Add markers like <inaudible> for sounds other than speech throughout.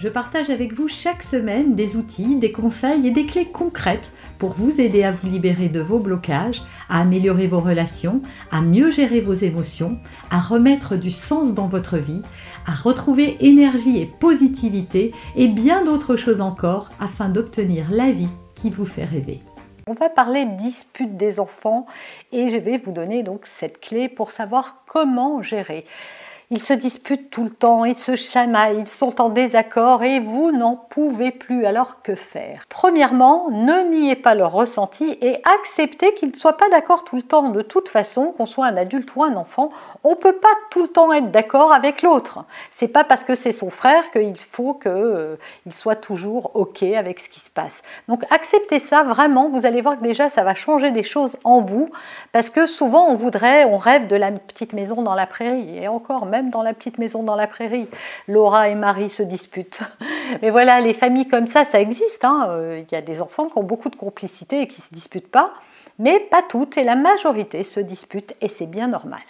je partage avec vous chaque semaine des outils, des conseils et des clés concrètes pour vous aider à vous libérer de vos blocages, à améliorer vos relations, à mieux gérer vos émotions, à remettre du sens dans votre vie, à retrouver énergie et positivité et bien d'autres choses encore afin d'obtenir la vie qui vous fait rêver. On va parler dispute des enfants et je vais vous donner donc cette clé pour savoir comment gérer. Ils se disputent tout le temps, ils se chamaillent, ils sont en désaccord et vous n'en pouvez plus. Alors que faire? Premièrement, ne niez pas leur ressenti et acceptez qu'ils ne soient pas d'accord tout le temps. De toute façon, qu'on soit un adulte ou un enfant, on ne peut pas tout le temps être d'accord avec l'autre. C'est pas parce que c'est son frère qu'il faut qu'il euh, soit toujours OK avec ce qui se passe. Donc acceptez ça vraiment, vous allez voir que déjà ça va changer des choses en vous parce que souvent on voudrait, on rêve de la petite maison dans la prairie et encore même dans la petite maison dans la prairie, Laura et Marie se disputent. <laughs> Mais voilà, les familles comme ça, ça existe. Hein. Euh, il y a des enfants qui ont beaucoup de complicité et qui ne se disputent pas, mais pas toutes, et la majorité se disputent, et c'est bien normal.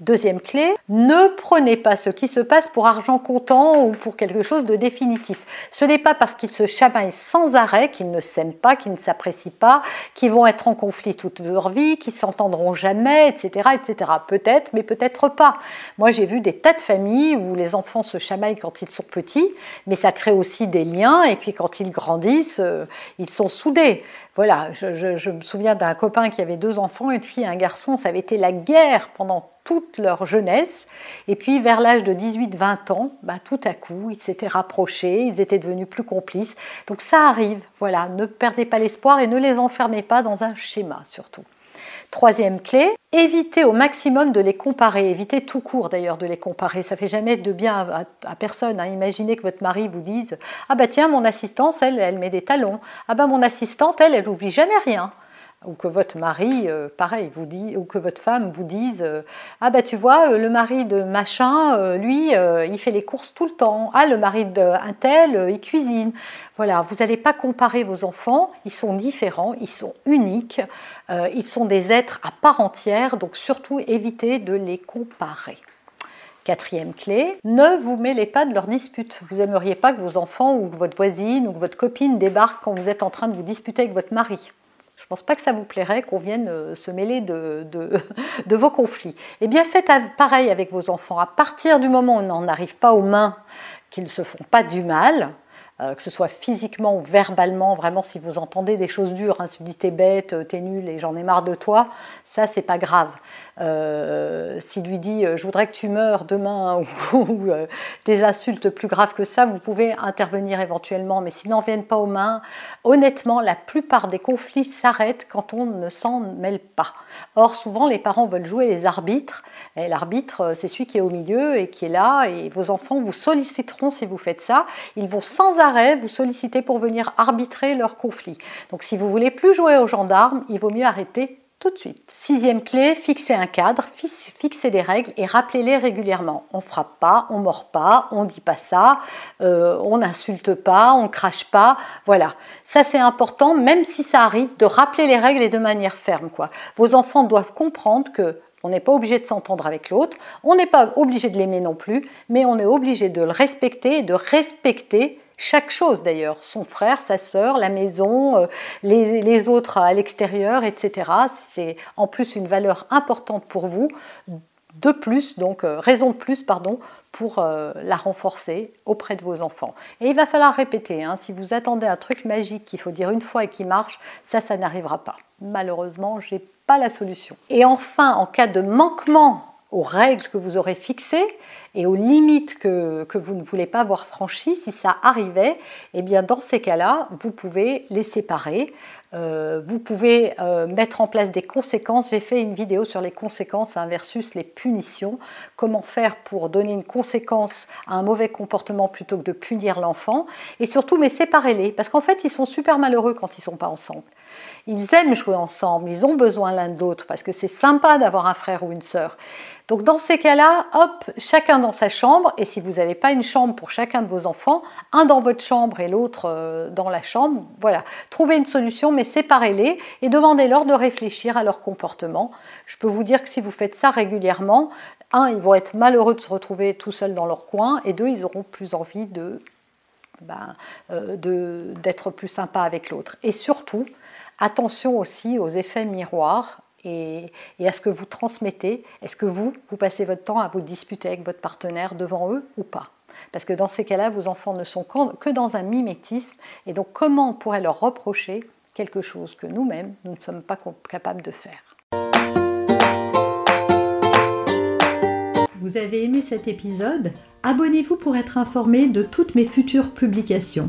Deuxième clé, ne prenez pas ce qui se passe pour argent comptant ou pour quelque chose de définitif. Ce n'est pas parce qu'ils se chamaillent sans arrêt qu'ils ne s'aiment pas, qu'ils ne s'apprécient pas, qu'ils vont être en conflit toute leur vie, qu'ils s'entendront jamais, etc., etc. Peut-être, mais peut-être pas. Moi, j'ai vu des tas de familles où les enfants se chamaillent quand ils sont petits, mais ça crée aussi des liens. Et puis quand ils grandissent, euh, ils sont soudés. Voilà, je, me souviens d'un copain qui avait deux enfants, une fille et un garçon. Ça avait été la guerre pendant toute leur jeunesse. Et puis, vers l'âge de 18-20 ans, bah, tout à coup, ils s'étaient rapprochés, ils étaient devenus plus complices. Donc, ça arrive. Voilà, ne perdez pas l'espoir et ne les enfermez pas dans un schéma, surtout. Troisième clé, évitez au maximum de les comparer. Évitez tout court d'ailleurs de les comparer. Ça fait jamais de bien à, personne. Hein. Imaginez que votre mari vous dise Ah bah tiens, mon assistante, elle, elle met des talons. Ah bah mon assistante, elle, elle n'oublie jamais rien ou que votre mari, euh, pareil, vous dit, ou que votre femme vous dise euh, Ah ben tu vois, euh, le mari de machin, lui, il fait les courses tout le temps. Ah, le mari d'un tel, il cuisine. Voilà, vous n'allez pas comparer vos enfants, ils sont différents, ils sont uniques, ils sont des êtres à part entière, donc surtout évitez de les comparer. Quatrième clé, ne vous mêlez pas de leurs disputes. Vous n'aimeriez pas que vos enfants ou votre voisine ou votre copine débarquent quand vous êtes en train de vous disputer avec votre mari. Je ne pense pas que ça vous plairait qu'on vienne euh, se mêler de, de, <laughs> vos conflits. Eh bien, faites pareil avec vos enfants. À partir du moment où on n'en arrive pas aux mains, qu'ils ne se font pas du mal, euh, que ce soit physiquement ou verbalement, vraiment si vous entendez des choses dures, hein, si vous dites t'es bête, euh, t'es nul et j'en ai marre de toi, ça c'est pas grave. Euh, S'il lui dit je voudrais que tu meurs demain <laughs> ou, des insultes plus graves que ça, vous pouvez intervenir éventuellement, mais s'ils n'en viennent pas aux mains, honnêtement, la plupart des conflits s'arrêtent quand on ne s'en mêle pas. Or, souvent les parents veulent jouer les arbitres, et l'arbitre c'est celui qui est au milieu et qui est là, et vos enfants vous solliciteront si vous faites ça, ils vont sans vous solliciter pour venir arbitrer leur conflit. Donc si vous voulez plus jouer aux gendarmes, il vaut mieux arrêter tout de suite. Sixième clé, fixer un cadre, fixer des règles et rappelez-les régulièrement. On frappe pas, on mord pas, on dit pas ça, euh, on n'insulte pas, on crache pas. Voilà, ça c'est important, même si ça arrive, de rappeler les règles et de manière ferme. Quoi. Vos enfants doivent comprendre que on n'est pas obligé de s'entendre avec l'autre, on n'est pas obligé de l'aimer non plus, mais on est obligé de le respecter et de respecter chaque chose d'ailleurs, son frère, sa sœur, la maison, euh, les, autres à l'extérieur, etc. C'est en plus une valeur importante pour vous, de plus, donc euh, raison de plus, pardon, pour euh, la renforcer auprès de vos enfants. Et il va falloir répéter, hein. si vous attendez un truc magique qu'il faut dire une fois et qui marche, ça, ça n'arrivera pas. Malheureusement, je n'ai pas la solution. Et enfin, en cas de manquement aux règles que vous aurez fixées, et aux limites que, vous ne voulez pas voir franchies, si ça arrivait, eh bien dans ces cas-là, vous pouvez les séparer. Euh, vous pouvez euh, mettre en place des conséquences. J'ai fait une vidéo sur les conséquences hein, versus les punitions. Comment faire pour donner une conséquence à un mauvais comportement plutôt que de punir l'enfant? Et surtout, mais séparez-les. Parce qu'en fait, ils sont super malheureux quand ils ne sont pas ensemble. Ils aiment jouer ensemble, ils ont besoin l'un de l'autre parce que c'est sympa d'avoir un frère ou une sœur. Donc dans ces cas-là, hop, chacun dans sa chambre, et si vous n'avez pas une chambre pour chacun de vos enfants, un dans votre chambre et l'autre euh, dans la chambre, voilà, trouvez une solution, mais séparez-les et demandez-leur de réfléchir à leur comportement. Je peux vous dire que si vous faites ça régulièrement, un, ils vont être malheureux de se retrouver tout seuls dans leur coin, et deux, ils auront plus envie de ben, euh, d'être plus sympa avec l'autre. Et surtout, Attention aussi aux effets miroirs et, à ce que vous transmettez. Est-ce que vous, vous passez votre temps à vous disputer avec votre partenaire devant eux ou pas? Parce que dans ces cas-là, vos enfants ne sont que dans un mimétisme. Et donc, comment on pourrait leur reprocher quelque chose que nous-mêmes, nous ne sommes pas capables de faire? Vous avez aimé cet épisode? Abonnez-vous pour être informé de toutes mes futures publications.